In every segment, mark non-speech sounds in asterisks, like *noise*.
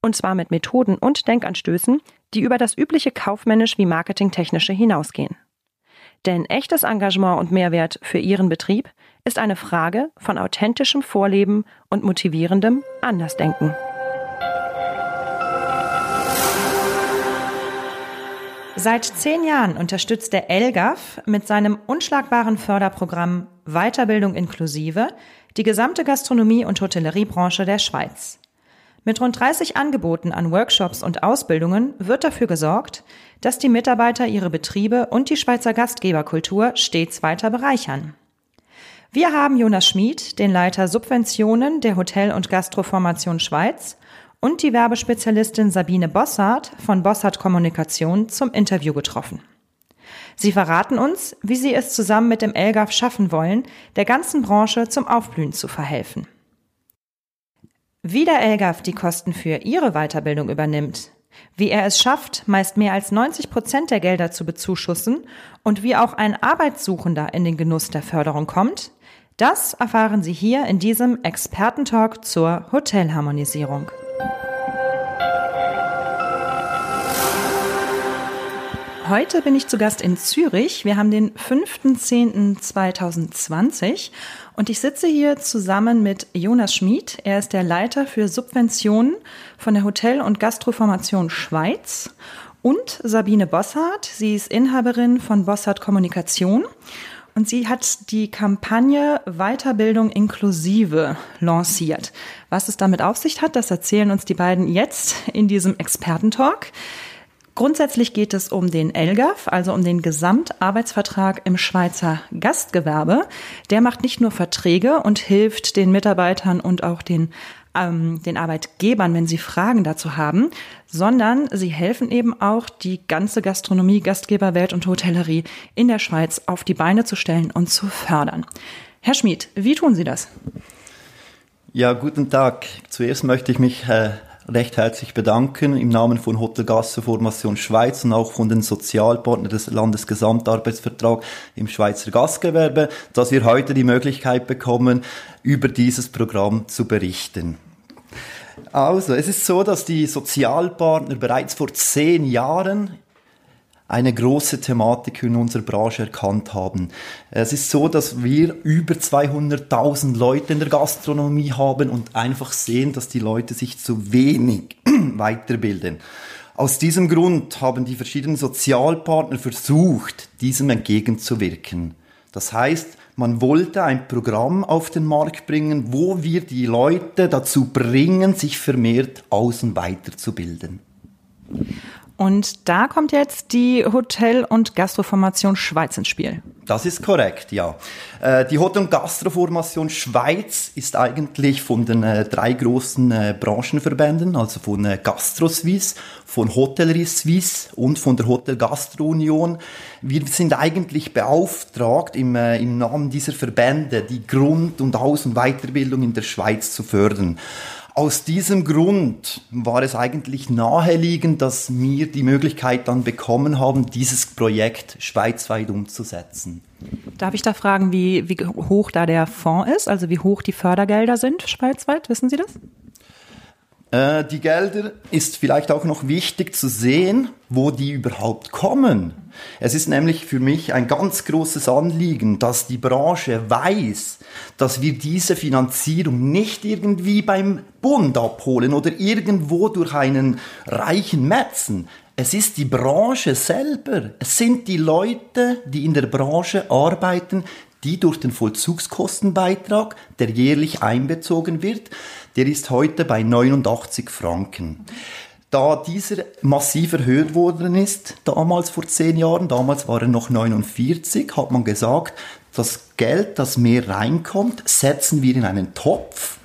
Und zwar mit Methoden und Denkanstößen, die über das übliche kaufmännisch wie marketingtechnische hinausgehen. Denn echtes Engagement und Mehrwert für Ihren Betrieb ist eine Frage von authentischem Vorleben und motivierendem Andersdenken. Seit zehn Jahren unterstützt der ELGAF mit seinem unschlagbaren Förderprogramm Weiterbildung inklusive die gesamte Gastronomie- und Hotelleriebranche der Schweiz. Mit rund 30 Angeboten an Workshops und Ausbildungen wird dafür gesorgt, dass die Mitarbeiter ihre Betriebe und die Schweizer Gastgeberkultur stets weiter bereichern. Wir haben Jonas Schmid, den Leiter Subventionen der Hotel- und Gastroformation Schweiz, und die Werbespezialistin Sabine Bossart von Bossart Kommunikation zum Interview getroffen. Sie verraten uns, wie sie es zusammen mit dem ELGAF schaffen wollen, der ganzen Branche zum Aufblühen zu verhelfen. Wie der ELGAF die Kosten für ihre Weiterbildung übernimmt, wie er es schafft, meist mehr als 90 Prozent der Gelder zu bezuschussen und wie auch ein Arbeitssuchender in den Genuss der Förderung kommt, das erfahren Sie hier in diesem Expertentalk zur Hotelharmonisierung. Heute bin ich zu Gast in Zürich. Wir haben den 5.10.2020 und ich sitze hier zusammen mit Jonas Schmid. Er ist der Leiter für Subventionen von der Hotel- und Gastroformation Schweiz und Sabine Bossart. Sie ist Inhaberin von Bossart Kommunikation und sie hat die Kampagne Weiterbildung inklusive lanciert. Was es damit auf sich hat, das erzählen uns die beiden jetzt in diesem Expertentalk. Grundsätzlich geht es um den ELGAF, also um den Gesamtarbeitsvertrag im Schweizer Gastgewerbe. Der macht nicht nur Verträge und hilft den Mitarbeitern und auch den ähm, den Arbeitgebern, wenn sie Fragen dazu haben, sondern sie helfen eben auch, die ganze Gastronomie, Gastgeberwelt und Hotellerie in der Schweiz auf die Beine zu stellen und zu fördern. Herr Schmid, wie tun Sie das? Ja, guten Tag. Zuerst möchte ich mich äh, recht herzlich bedanken im Namen von Hotel Formation Schweiz und auch von den Sozialpartnern des Landesgesamtarbeitsvertrags im Schweizer Gastgewerbe, dass wir heute die Möglichkeit bekommen, über dieses Programm zu berichten. Also, es ist so, dass die Sozialpartner bereits vor zehn Jahren eine große Thematik in unserer Branche erkannt haben. Es ist so, dass wir über 200.000 Leute in der Gastronomie haben und einfach sehen, dass die Leute sich zu wenig *clears throat* weiterbilden. Aus diesem Grund haben die verschiedenen Sozialpartner versucht, diesem entgegenzuwirken. Das heißt, man wollte ein Programm auf den Markt bringen, wo wir die Leute dazu bringen, sich vermehrt und weiterzubilden. Und da kommt jetzt die Hotel- und Gastroformation Schweiz ins Spiel. Das ist korrekt, ja. Äh, die Hotel- und Gastroformation Schweiz ist eigentlich von den äh, drei großen äh, Branchenverbänden, also von GastroSuisse, von Hotellerie Suisse und von der Hotel Gastro Union. Wir sind eigentlich beauftragt, im, im Namen dieser Verbände die Grund- und Aus- und Weiterbildung in der Schweiz zu fördern. Aus diesem Grund war es eigentlich naheliegend, dass wir die Möglichkeit dann bekommen haben, dieses Projekt schweizweit umzusetzen. Darf ich da fragen, wie, wie hoch da der Fonds ist, also wie hoch die Fördergelder sind schweizweit? Wissen Sie das? Äh, die Gelder ist vielleicht auch noch wichtig zu sehen, wo die überhaupt kommen. Es ist nämlich für mich ein ganz großes Anliegen, dass die Branche weiß, dass wir diese Finanzierung nicht irgendwie beim Bund abholen oder irgendwo durch einen reichen Metzen. Es ist die Branche selber. Es sind die Leute, die in der Branche arbeiten, die durch den Vollzugskostenbeitrag, der jährlich einbezogen wird, der ist heute bei 89 Franken. Da dieser massiv erhöht worden ist, damals vor zehn Jahren, damals war er noch 49, hat man gesagt, das Geld, das mehr reinkommt, setzen wir in einen Topf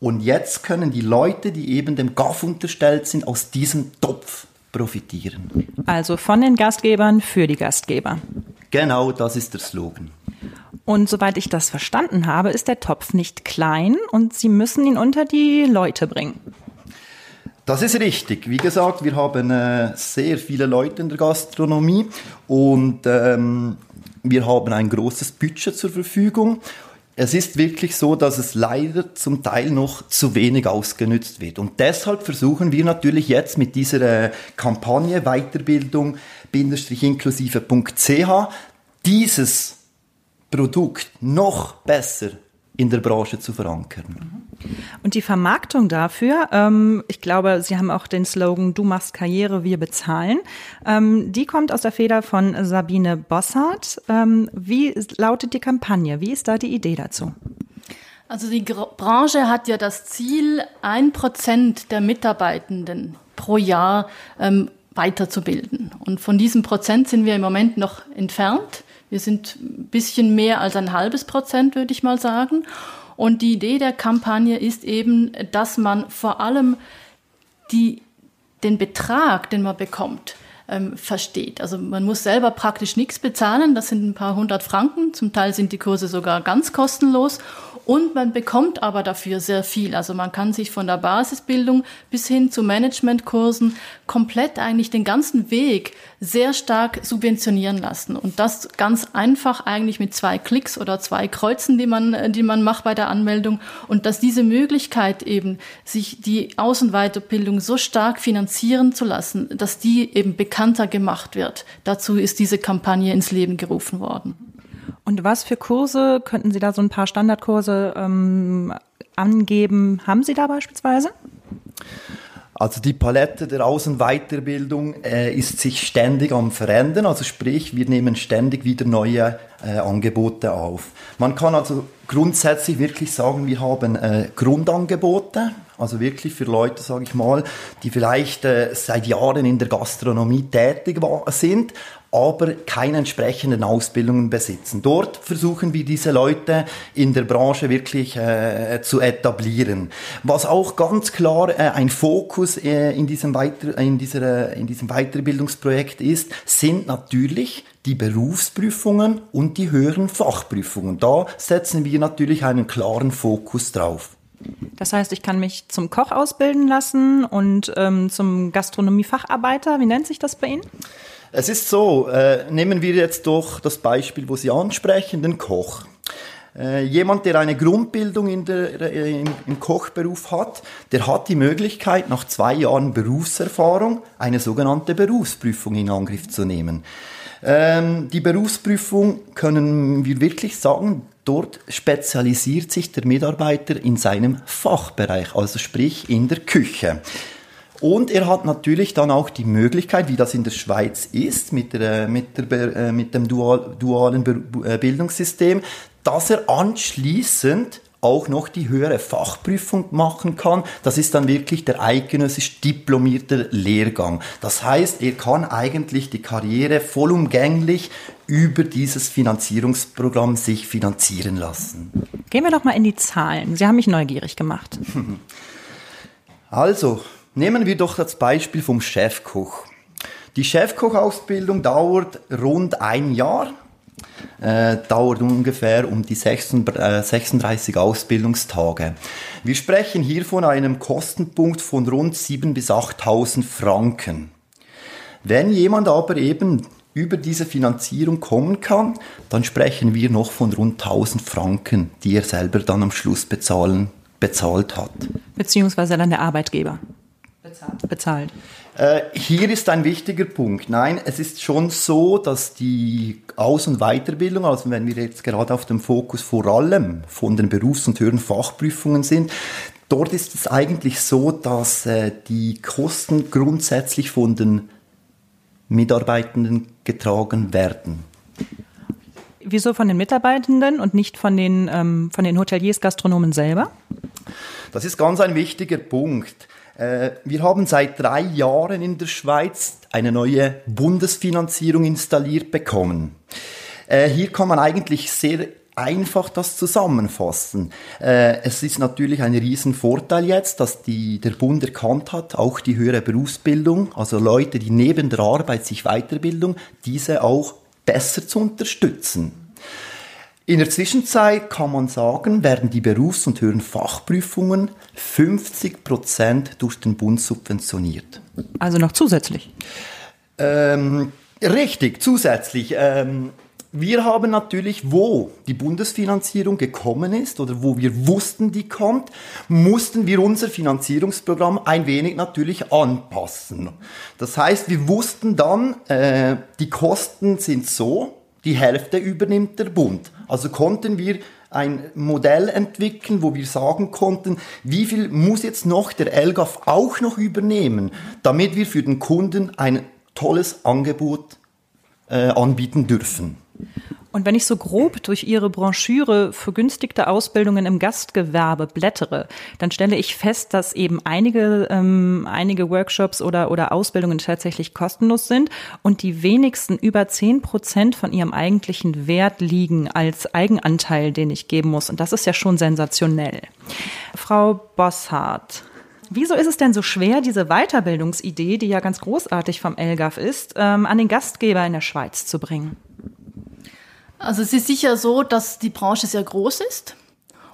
Und jetzt können die Leute, die eben dem GAF unterstellt sind, aus diesem Topf profitieren. Also von den Gastgebern für die Gastgeber. Genau, das ist der Slogan. Und soweit ich das verstanden habe, ist der Topf nicht klein und Sie müssen ihn unter die Leute bringen. Das ist richtig. Wie gesagt, wir haben äh, sehr viele Leute in der Gastronomie und ähm, wir haben ein großes Budget zur Verfügung. Es ist wirklich so, dass es leider zum Teil noch zu wenig ausgenutzt wird. Und deshalb versuchen wir natürlich jetzt mit dieser äh, Kampagne Weiterbildung-inklusive.ch dieses Produkt noch besser in der Branche zu verankern. Und die Vermarktung dafür, ähm, ich glaube, Sie haben auch den Slogan Du machst Karriere, wir bezahlen. Ähm, die kommt aus der Feder von Sabine Bossart. Ähm, wie lautet die Kampagne? Wie ist da die Idee dazu? Also die Branche hat ja das Ziel, ein Prozent der Mitarbeitenden pro Jahr ähm, weiterzubilden. Und von diesem Prozent sind wir im Moment noch entfernt. Wir sind ein bisschen mehr als ein halbes Prozent, würde ich mal sagen. Und die Idee der Kampagne ist eben, dass man vor allem die, den Betrag, den man bekommt, ähm, versteht. Also man muss selber praktisch nichts bezahlen, das sind ein paar hundert Franken, zum Teil sind die Kurse sogar ganz kostenlos und man bekommt aber dafür sehr viel. Also man kann sich von der Basisbildung bis hin zu Managementkursen komplett eigentlich den ganzen Weg sehr stark subventionieren lassen. Und das ganz einfach eigentlich mit zwei Klicks oder zwei Kreuzen, die man, die man macht bei der Anmeldung. Und dass diese Möglichkeit eben, sich die Außenweiterbildung so stark finanzieren zu lassen, dass die eben bekannter gemacht wird. Dazu ist diese Kampagne ins Leben gerufen worden. Und was für Kurse, könnten Sie da so ein paar Standardkurse ähm, angeben? Haben Sie da beispielsweise? Also die Palette der Außenweiterbildung äh, ist sich ständig am verändern, also sprich, wir nehmen ständig wieder neue äh, Angebote auf. Man kann also grundsätzlich wirklich sagen, wir haben äh, Grundangebote, also wirklich für Leute, sage ich mal, die vielleicht äh, seit Jahren in der Gastronomie tätig sind, aber keine entsprechenden Ausbildungen besitzen. Dort versuchen wir diese Leute in der Branche wirklich äh, zu etablieren. Was auch ganz klar äh, ein Fokus äh, in, diesem Weiter, in, dieser, in diesem Weiterbildungsprojekt ist, sind natürlich die Berufsprüfungen und die höheren Fachprüfungen. Da setzen wir natürlich einen klaren Fokus drauf. Das heißt, ich kann mich zum Koch ausbilden lassen und ähm, zum Gastronomiefacharbeiter. Wie nennt sich das bei Ihnen? Es ist so, äh, nehmen wir jetzt doch das Beispiel, wo Sie ansprechen, den Koch. Äh, jemand, der eine Grundbildung in der, äh, im, im, Kochberuf hat, der hat die Möglichkeit, nach zwei Jahren Berufserfahrung eine sogenannte Berufsprüfung in Angriff zu nehmen. Ähm, die Berufsprüfung können wir wirklich sagen, dort spezialisiert sich der Mitarbeiter in seinem Fachbereich, also sprich in der Küche. Und er hat natürlich dann auch die Möglichkeit, wie das in der Schweiz ist, mit, der, mit, der, äh, mit dem dual, dualen äh, Bildungssystem, dass er anschließend auch noch die höhere Fachprüfung machen kann. Das ist dann wirklich der eidgenössisch diplomierte Lehrgang. Das heißt, er kann eigentlich die Karriere vollumgänglich über dieses Finanzierungsprogramm sich finanzieren lassen. Gehen wir doch mal in die Zahlen. Sie haben mich neugierig gemacht. *laughs* Also, Nehmen wir doch das Beispiel vom Chefkoch. Die Chefkochausbildung dauert rund ein Jahr, äh, dauert ungefähr um die 36 äh, Ausbildungstage. Wir sprechen hier von einem Kostenpunkt von rund 7.000 bis 8.000 Franken. Wenn jemand aber eben über diese Finanzierung kommen kann, dann sprechen wir noch von rund 1000 Franken, die er selber dann am Schluss bezahlen, bezahlt hat. Beziehungsweise dann der Arbeitgeber bezahlt. Äh, hier ist ein wichtiger Punkt. Nein, es ist schon so, dass die Aus- und Weiterbildung, also wenn wir jetzt gerade auf dem Fokus vor allem von den Berufs- und höheren Fachprüfungen sind, dort ist es eigentlich so, dass äh, die Kosten grundsätzlich von den Mitarbeitenden getragen werden. Wieso von den Mitarbeitenden und nicht von den, ähm, von den Hoteliers, Gastronomen selber? Das ist ganz ein wichtiger Punkt. Äh, wir haben seit drei Jahren in der Schweiz eine neue Bundesfinanzierung installiert bekommen. Äh, hier kann man eigentlich sehr einfach das zusammenfassen. Äh, es ist natürlich ein Riesenvorteil jetzt, dass die, der Bund erkannt hat, auch die höhere Berufsbildung, also Leute, die neben der Arbeit sich Weiterbildung, diese auch besser zu unterstützen. In der Zwischenzeit kann man sagen, werden die Berufs- und höheren Fachprüfungen 50 Prozent durch den Bund subventioniert. Also noch zusätzlich? Ähm, richtig, zusätzlich. Ähm, wir haben natürlich, wo die Bundesfinanzierung gekommen ist oder wo wir wussten, die kommt, mussten wir unser Finanzierungsprogramm ein wenig natürlich anpassen. Das heißt, wir wussten dann, äh, die Kosten sind so, die Hälfte übernimmt der Bund. Also konnten wir ein Modell entwickeln, wo wir sagen konnten, wie viel muss jetzt noch der LGAF auch noch übernehmen, damit wir für den Kunden ein tolles Angebot äh, anbieten dürfen. Und wenn ich so grob durch Ihre Broschüre vergünstigte Ausbildungen im Gastgewerbe blättere, dann stelle ich fest, dass eben einige, ähm, einige Workshops oder, oder Ausbildungen tatsächlich kostenlos sind und die wenigsten über zehn Prozent von ihrem eigentlichen Wert liegen als Eigenanteil, den ich geben muss. Und das ist ja schon sensationell. Frau Bosshardt, Wieso ist es denn so schwer, diese Weiterbildungsidee, die ja ganz großartig vom LGAF ist, ähm, an den Gastgeber in der Schweiz zu bringen? Also es ist sicher so, dass die Branche sehr groß ist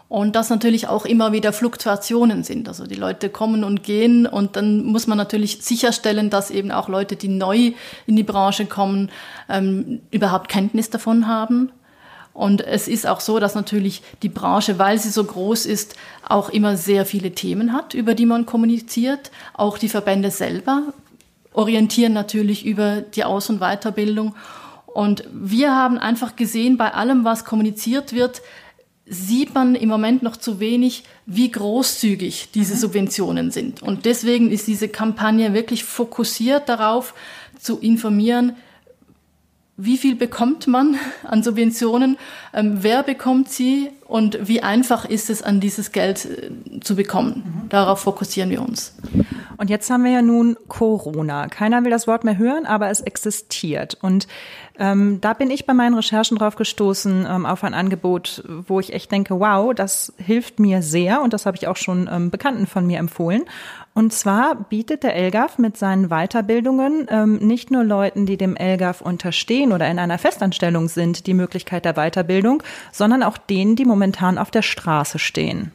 und dass natürlich auch immer wieder Fluktuationen sind. Also die Leute kommen und gehen und dann muss man natürlich sicherstellen, dass eben auch Leute, die neu in die Branche kommen, ähm, überhaupt Kenntnis davon haben. Und es ist auch so, dass natürlich die Branche, weil sie so groß ist, auch immer sehr viele Themen hat, über die man kommuniziert. Auch die Verbände selber orientieren natürlich über die Aus- und Weiterbildung. Und wir haben einfach gesehen, bei allem, was kommuniziert wird, sieht man im Moment noch zu wenig, wie großzügig diese Subventionen sind. Und deswegen ist diese Kampagne wirklich fokussiert darauf, zu informieren, wie viel bekommt man *laughs* an Subventionen, ähm, wer bekommt sie und wie einfach ist es, an dieses Geld äh, zu bekommen. Mhm. Darauf fokussieren wir uns. Und jetzt haben wir ja nun Corona. Keiner will das Wort mehr hören, aber es existiert. Und ähm, da bin ich bei meinen Recherchen drauf gestoßen ähm, auf ein Angebot, wo ich echt denke, wow, das hilft mir sehr und das habe ich auch schon ähm, Bekannten von mir empfohlen. Und zwar bietet der ELGAF mit seinen Weiterbildungen ähm, nicht nur Leuten, die dem ELGAF unterstehen oder in einer Festanstellung sind, die Möglichkeit der Weiterbildung, sondern auch denen, die momentan auf der Straße stehen.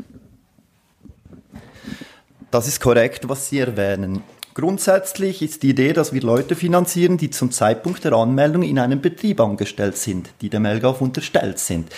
Das ist korrekt, was Sie erwähnen. Grundsätzlich ist die Idee, dass wir Leute finanzieren, die zum Zeitpunkt der Anmeldung in einem Betrieb angestellt sind, die dem LGAF unterstellt sind.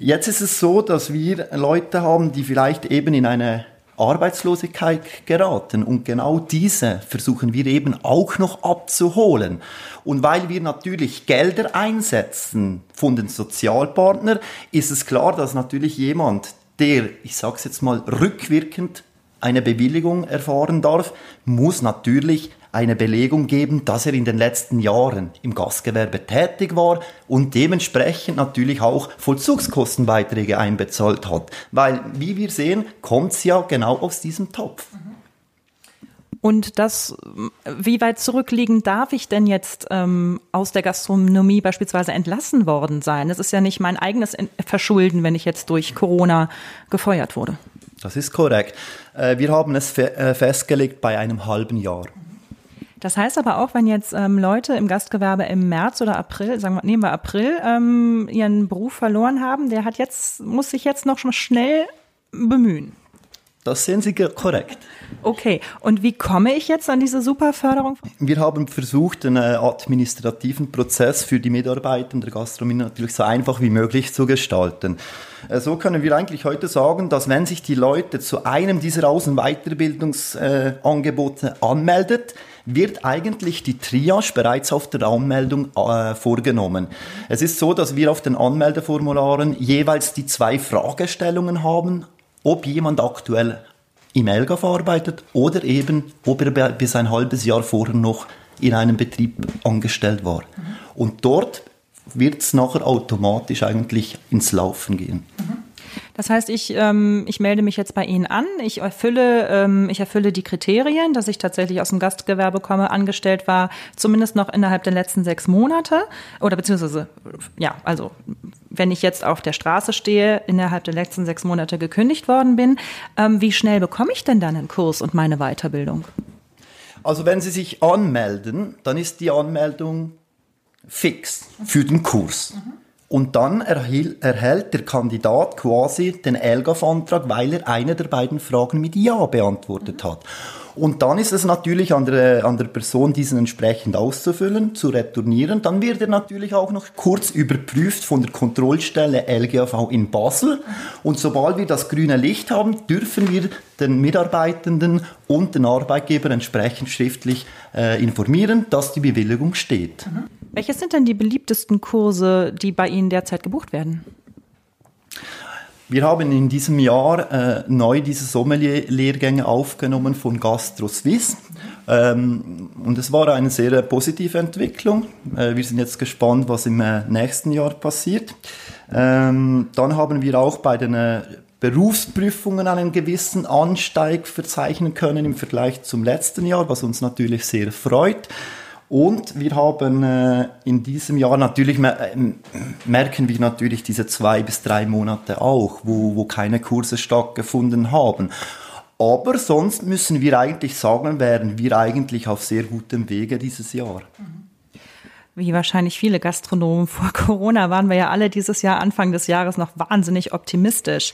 Jetzt ist es so, dass wir Leute haben, die vielleicht eben in eine Arbeitslosigkeit geraten. Und genau diese versuchen wir eben auch noch abzuholen. Und weil wir natürlich Gelder einsetzen von den Sozialpartnern, ist es klar, dass natürlich jemand, der, ich sage es jetzt mal, rückwirkend eine Bewilligung erfahren darf, muss natürlich eine Belegung geben, dass er in den letzten Jahren im Gastgewerbe tätig war und dementsprechend natürlich auch Vollzugskostenbeiträge einbezahlt hat. Weil, wie wir sehen, kommt es ja genau aus diesem Topf. Und das, wie weit zurückliegend darf ich denn jetzt ähm, aus der Gastronomie beispielsweise entlassen worden sein? Das ist ja nicht mein eigenes Verschulden, wenn ich jetzt durch Corona gefeuert wurde. Das ist korrekt. Äh, wir haben es äh, festgelegt bei einem halben Jahr. Das heißt aber auch, wenn jetzt ähm, Leute im Gastgewerbe im März oder April, sagen wir, nehmen wir April, ähm, ihren Beruf verloren haben, der hat jetzt, muss sich jetzt noch schon schnell bemühen. Das sehen Sie korrekt. Okay, und wie komme ich jetzt an diese Superförderung? Wir haben versucht, einen administrativen Prozess für die Mitarbeiter der Gastronomie natürlich so einfach wie möglich zu gestalten. Äh, so können wir eigentlich heute sagen, dass wenn sich die Leute zu einem dieser und Weiterbildungsangebote anmeldet, wird eigentlich die Triage bereits auf der Anmeldung äh, vorgenommen. Es ist so, dass wir auf den Anmeldeformularen jeweils die zwei Fragestellungen haben, ob jemand aktuell im ELGAF arbeitet oder eben, ob er bis ein halbes Jahr vorher noch in einem Betrieb angestellt war. Mhm. Und dort wird es nachher automatisch eigentlich ins Laufen gehen. Mhm. Das heißt, ich, ähm, ich melde mich jetzt bei Ihnen an, ich erfülle, ähm, ich erfülle die Kriterien, dass ich tatsächlich aus dem Gastgewerbe komme, angestellt war, zumindest noch innerhalb der letzten sechs Monate oder beziehungsweise, ja, also wenn ich jetzt auf der Straße stehe, innerhalb der letzten sechs Monate gekündigt worden bin, ähm, wie schnell bekomme ich denn dann einen Kurs und meine Weiterbildung? Also wenn Sie sich anmelden, dann ist die Anmeldung fix für den Kurs. Mhm. Und dann erhielt, erhält der Kandidat quasi den ELGAF-Antrag, weil er eine der beiden Fragen mit Ja beantwortet hat. Und dann ist es natürlich an der, an der Person, diesen entsprechend auszufüllen, zu retournieren. Dann wird er natürlich auch noch kurz überprüft von der Kontrollstelle LGAV in Basel. Und sobald wir das grüne Licht haben, dürfen wir den Mitarbeitenden und den Arbeitgeber entsprechend schriftlich äh, informieren, dass die Bewilligung steht. Mhm. Welche sind denn die beliebtesten Kurse, die bei Ihnen derzeit gebucht werden? Wir haben in diesem Jahr äh, neu diese Sommelier-Lehrgänge aufgenommen von Gastro Suisse. Ähm, und es war eine sehr positive Entwicklung. Äh, wir sind jetzt gespannt, was im äh, nächsten Jahr passiert. Ähm, dann haben wir auch bei den äh, Berufsprüfungen einen gewissen Ansteig verzeichnen können im Vergleich zum letzten Jahr, was uns natürlich sehr freut. Und wir haben äh, in diesem Jahr natürlich, äh, merken wir natürlich diese zwei bis drei Monate auch, wo, wo keine Kurse stattgefunden haben. Aber sonst müssen wir eigentlich sagen, wären wir eigentlich auf sehr gutem Wege dieses Jahr. Mhm wie wahrscheinlich viele Gastronomen vor *laughs* Corona waren wir ja alle dieses Jahr, Anfang des Jahres, noch wahnsinnig optimistisch.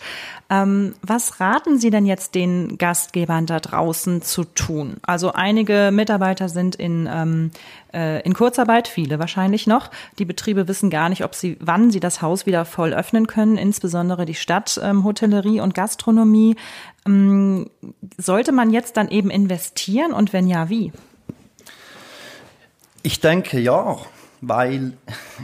Ähm, was raten Sie denn jetzt den Gastgebern da draußen zu tun? Also einige Mitarbeiter sind in, ähm, äh, in Kurzarbeit, viele wahrscheinlich noch. Die Betriebe wissen gar nicht, ob sie, wann sie das Haus wieder voll öffnen können, insbesondere die Stadt, ähm, Hotellerie und Gastronomie. Ähm, sollte man jetzt dann eben investieren und wenn ja, wie? Ich denke ja, weil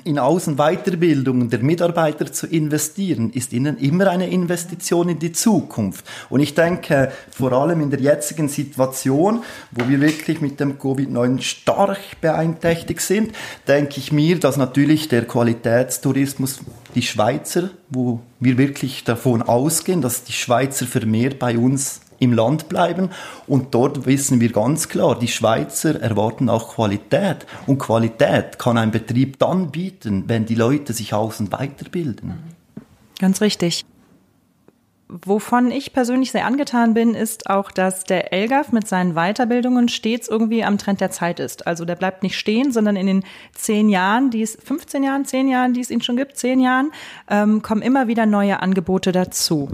in Außenweiterbildung der Mitarbeiter zu investieren, ist ihnen immer eine Investition in die Zukunft. Und ich denke, vor allem in der jetzigen Situation, wo wir wirklich mit dem Covid-19 stark beeinträchtigt sind, denke ich mir, dass natürlich der Qualitätstourismus die Schweizer, wo wir wirklich davon ausgehen, dass die Schweizer vermehrt bei uns im Land bleiben. Und dort wissen wir ganz klar, die Schweizer erwarten auch Qualität. Und Qualität kann ein Betrieb dann bieten, wenn die Leute sich außen weiterbilden. Ganz richtig. Wovon ich persönlich sehr angetan bin, ist auch, dass der ELGAF mit seinen Weiterbildungen stets irgendwie am Trend der Zeit ist. Also der bleibt nicht stehen, sondern in den zehn Jahren, die es, 15 Jahren, zehn Jahren, die es ihn schon gibt, zehn Jahren, ähm, kommen immer wieder neue Angebote dazu.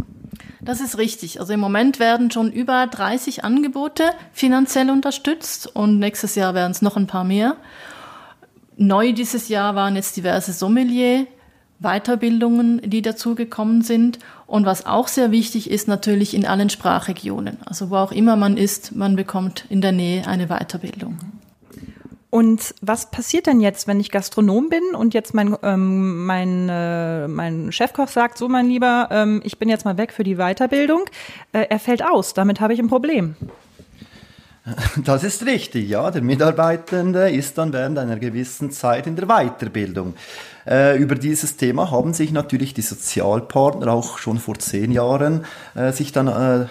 Das ist richtig. Also im Moment werden schon über 30 Angebote finanziell unterstützt und nächstes Jahr werden es noch ein paar mehr. Neu dieses Jahr waren jetzt diverse Sommelier Weiterbildungen, die dazugekommen sind. Und was auch sehr wichtig ist, natürlich in allen Sprachregionen. Also wo auch immer man ist, man bekommt in der Nähe eine Weiterbildung. Und was passiert denn jetzt, wenn ich Gastronom bin und jetzt mein, ähm, mein, äh, mein Chefkoch sagt, so mein Lieber, ähm, ich bin jetzt mal weg für die Weiterbildung, äh, er fällt aus, damit habe ich ein Problem. *laughs* Das ist richtig, ja. Der Mitarbeitende ist dann während einer gewissen Zeit in der Weiterbildung. Äh, über dieses Thema haben sich natürlich die Sozialpartner auch schon vor zehn Jahren äh, sich dann äh,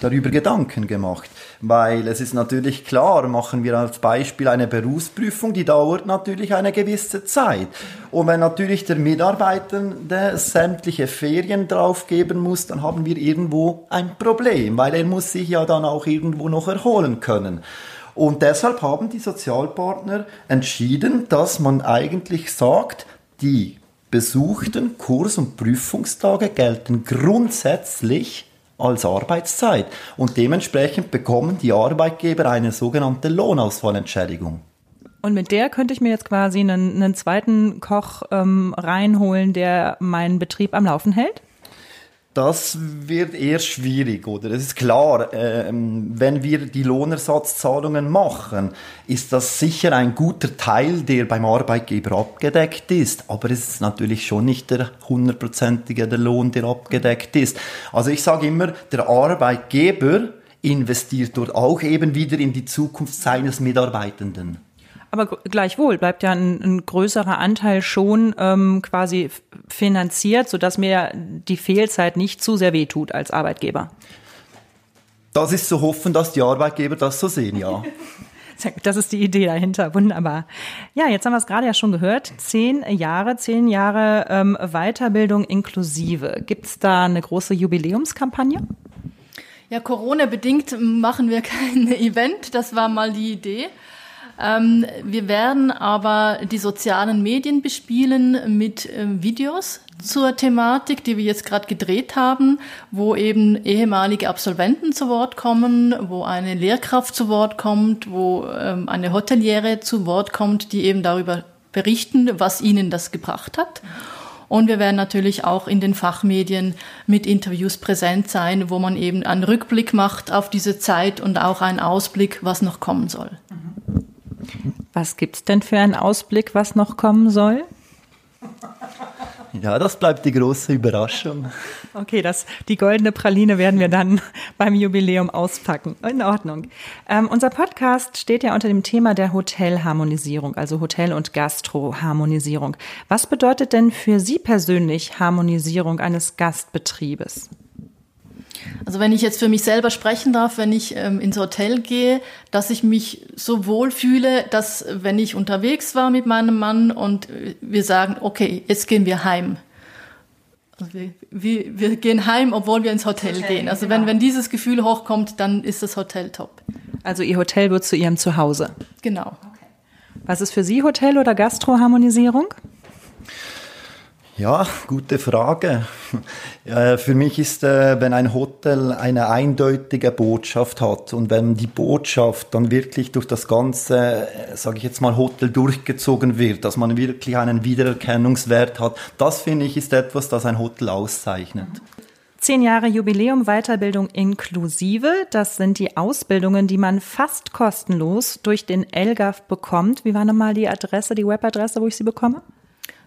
darüber Gedanken gemacht. Weil es ist natürlich klar, machen wir als Beispiel eine Berufsprüfung, die dauert natürlich eine gewisse Zeit. Und wenn natürlich der Mitarbeitende sämtliche Ferien draufgeben muss, dann haben wir irgendwo ein Problem, weil er muss sich ja dann auch irgendwo noch erholen können. Und deshalb haben die Sozialpartner entschieden, dass man eigentlich sagt, die besuchten Kurs- und Prüfungstage gelten grundsätzlich als Arbeitszeit und dementsprechend bekommen die Arbeitgeber eine sogenannte Lohnausfallentschädigung. Und mit der könnte ich mir jetzt quasi einen, einen zweiten Koch ähm, reinholen, der meinen Betrieb am Laufen hält? Das wird eher schwierig, oder? Es ist klar, äh, wenn wir die Lohnersatzzahlungen machen, ist das sicher ein guter Teil, der beim Arbeitgeber abgedeckt ist. Aber es ist natürlich schon nicht der hundertprozentige der Lohn, der abgedeckt ist. Also ich sage immer, der Arbeitgeber investiert dort auch eben wieder in die Zukunft seines Mitarbeitenden. Aber gleichwohl bleibt ja ein, ein größerer Anteil schon ähm, quasi finanziert, sodass mir die Fehlzeit nicht zu sehr wehtut als Arbeitgeber. Das ist zu hoffen, dass die Arbeitgeber das so sehen, ja. *laughs* Das ist die Idee dahinter. Wunderbar. Ja, jetzt haben wir es gerade ja schon gehört. Zehn Jahre, zehn Jahre ähm, Weiterbildung inklusive. Gibt es da eine große Jubiläumskampagne? Ja, Corona-bedingt machen wir kein *laughs* Event. Das war mal die Idee. Ähm, wir werden aber die sozialen Medien bespielen mit äh, Videos zur Thematik, die wir jetzt gerade gedreht haben, wo eben ehemalige Absolventen zu Wort kommen, wo eine Lehrkraft zu Wort kommt, wo ähm, eine Hoteliere zu Wort kommt, die eben darüber berichten, was ihnen das gebracht hat. Und wir werden natürlich auch in den Fachmedien mit Interviews präsent sein, wo man eben einen Rückblick macht auf diese Zeit und auch einen Ausblick, was noch kommen soll. Was gibt's denn für einen Ausblick, was noch kommen soll? Ja, das bleibt die große Überraschung. Okay, das, die goldene Praline werden wir dann *laughs* beim Jubiläum auspacken. In Ordnung. Ähm, unser Podcast steht ja unter dem Thema der Hotelharmonisierung, also Hotel- und Gastroharmonisierung. Was bedeutet denn für Sie persönlich Harmonisierung eines Gastbetriebes? Also wenn ich jetzt für mich selber sprechen darf, wenn ich ähm, ins Hotel gehe, dass ich mich so wohl fühle, dass wenn ich unterwegs war mit meinem Mann und äh, wir sagen, okay, jetzt gehen wir heim. Also wir, wir, wir gehen heim, obwohl wir ins Hotel, Hotel gehen. Also genau. wenn, wenn dieses Gefühl hochkommt, dann ist das Hotel top. Also Ihr Hotel wird zu Ihrem Zuhause. Genau. Okay. Was ist für Sie Hotel- oder Gastroharmonisierung? Ja, gute Frage. Für mich ist, äh, wenn ein Hotel eine eindeutige Botschaft hat und wenn die Botschaft dann wirklich durch das ganze, äh, sage ich jetzt mal, Hotel durchgezogen wird, dass man wirklich einen Wiedererkennungswert hat, das finde ich ist etwas, das ein Hotel auszeichnet. Zehn Jahre Jubiläum Weiterbildung inklusive. Das sind die Ausbildungen, die man fast kostenlos durch den LGAF bekommt. Wie war nochmal die Adresse, die Webadresse, wo ich sie bekomme?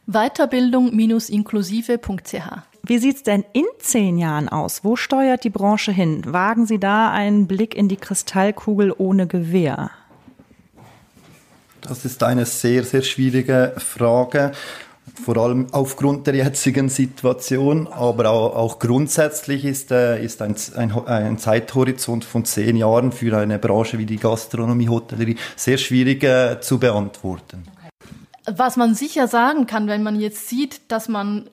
Weiterbildung-inklusive.ch. Wie sieht's denn in zehn Jahren aus? Wo steuert die Branche hin? Wagen Sie da einen Blick in die Kristallkugel ohne Gewehr? Das ist eine sehr, sehr schwierige Frage vor allem aufgrund der jetzigen Situation, aber auch, auch grundsätzlich ist, äh, ist ein, ein, ein, Zeithorizont von zehn Jahren für eine Branche wie die Gastronomie, Hotellerie sehr schwierig äh, zu beantworten. Was man sicher sagen kann, wenn man jetzt sieht, dass man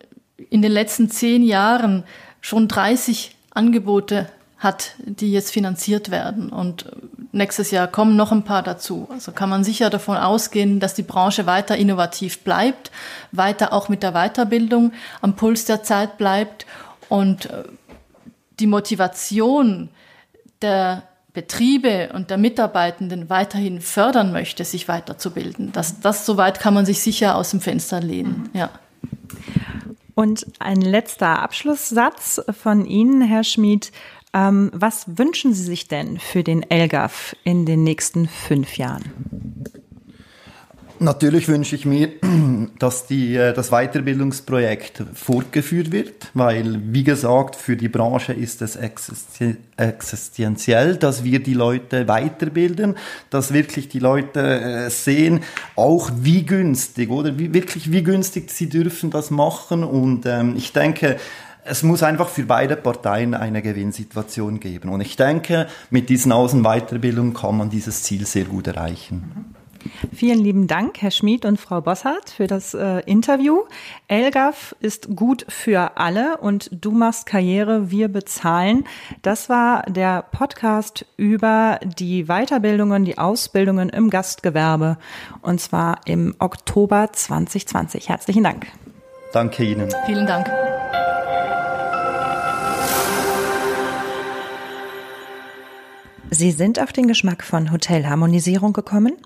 in den letzten zehn Jahren schon 30 Angebote hat, die jetzt finanziert werden. Und nächstes Jahr kommen noch ein paar dazu. Also kann man sicher davon ausgehen, dass die Branche weiter innovativ bleibt, weiter auch mit der Weiterbildung am Puls der Zeit bleibt und äh, die Motivation der Betriebe und der Mitarbeitenden weiterhin fördern möchte, sich weiterzubilden. Das, das soweit kann man sich sicher aus dem Fenster lehnen. Ja. Und ein letzter Abschlusssatz von Ihnen, Herr Schmid. Ähm, was wünschen Sie sich denn für den ELGAF in den nächsten fünf Jahren? Natürlich wünsche ich mir, *clears throat* dass die, äh, das Weiterbildungsprojekt fortgeführt wird, weil, wie gesagt, für die Branche ist es existenziell, dass wir die Leute weiterbilden, dass wirklich die Leute äh, sehen, auch wie günstig oder wie, wirklich wie günstig sie dürfen das machen. Und ähm, ich denke, es muss einfach für beide Parteien eine Gewinnsituation geben. Und ich denke, mit diesen Außenweiterbildungen kann man dieses Ziel sehr gut erreichen. Vielen lieben Dank, Herr Schmid und Frau Bossart, für das äh, Interview. Elgaf ist gut für alle und du machst Karriere, wir bezahlen. Das war der Podcast über die Weiterbildungen, die Ausbildungen im Gastgewerbe und zwar im Oktober 2020. Herzlichen Dank. Danke Ihnen. Vielen Dank. Sie sind auf den Geschmack von Hotelharmonisierung gekommen?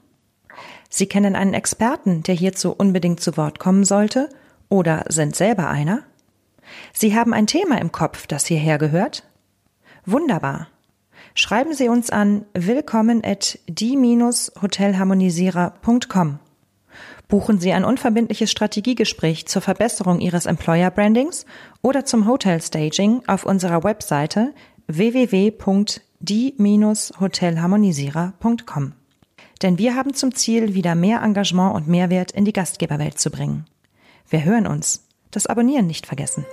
Sie kennen einen Experten, der hierzu unbedingt zu Wort kommen sollte, oder sind selber einer? Sie haben ein Thema im Kopf, das hierher gehört? Wunderbar. Schreiben Sie uns an willkommen at die-hotelharmonisierer.com. Buchen Sie ein unverbindliches Strategiegespräch zur Verbesserung Ihres Employer Brandings oder zum Hotel Staging auf unserer Webseite www.die-hotelharmonisierer.com. Denn wir haben zum Ziel, wieder mehr Engagement und Mehrwert in die Gastgeberwelt zu bringen. Wir hören uns. Das Abonnieren nicht vergessen.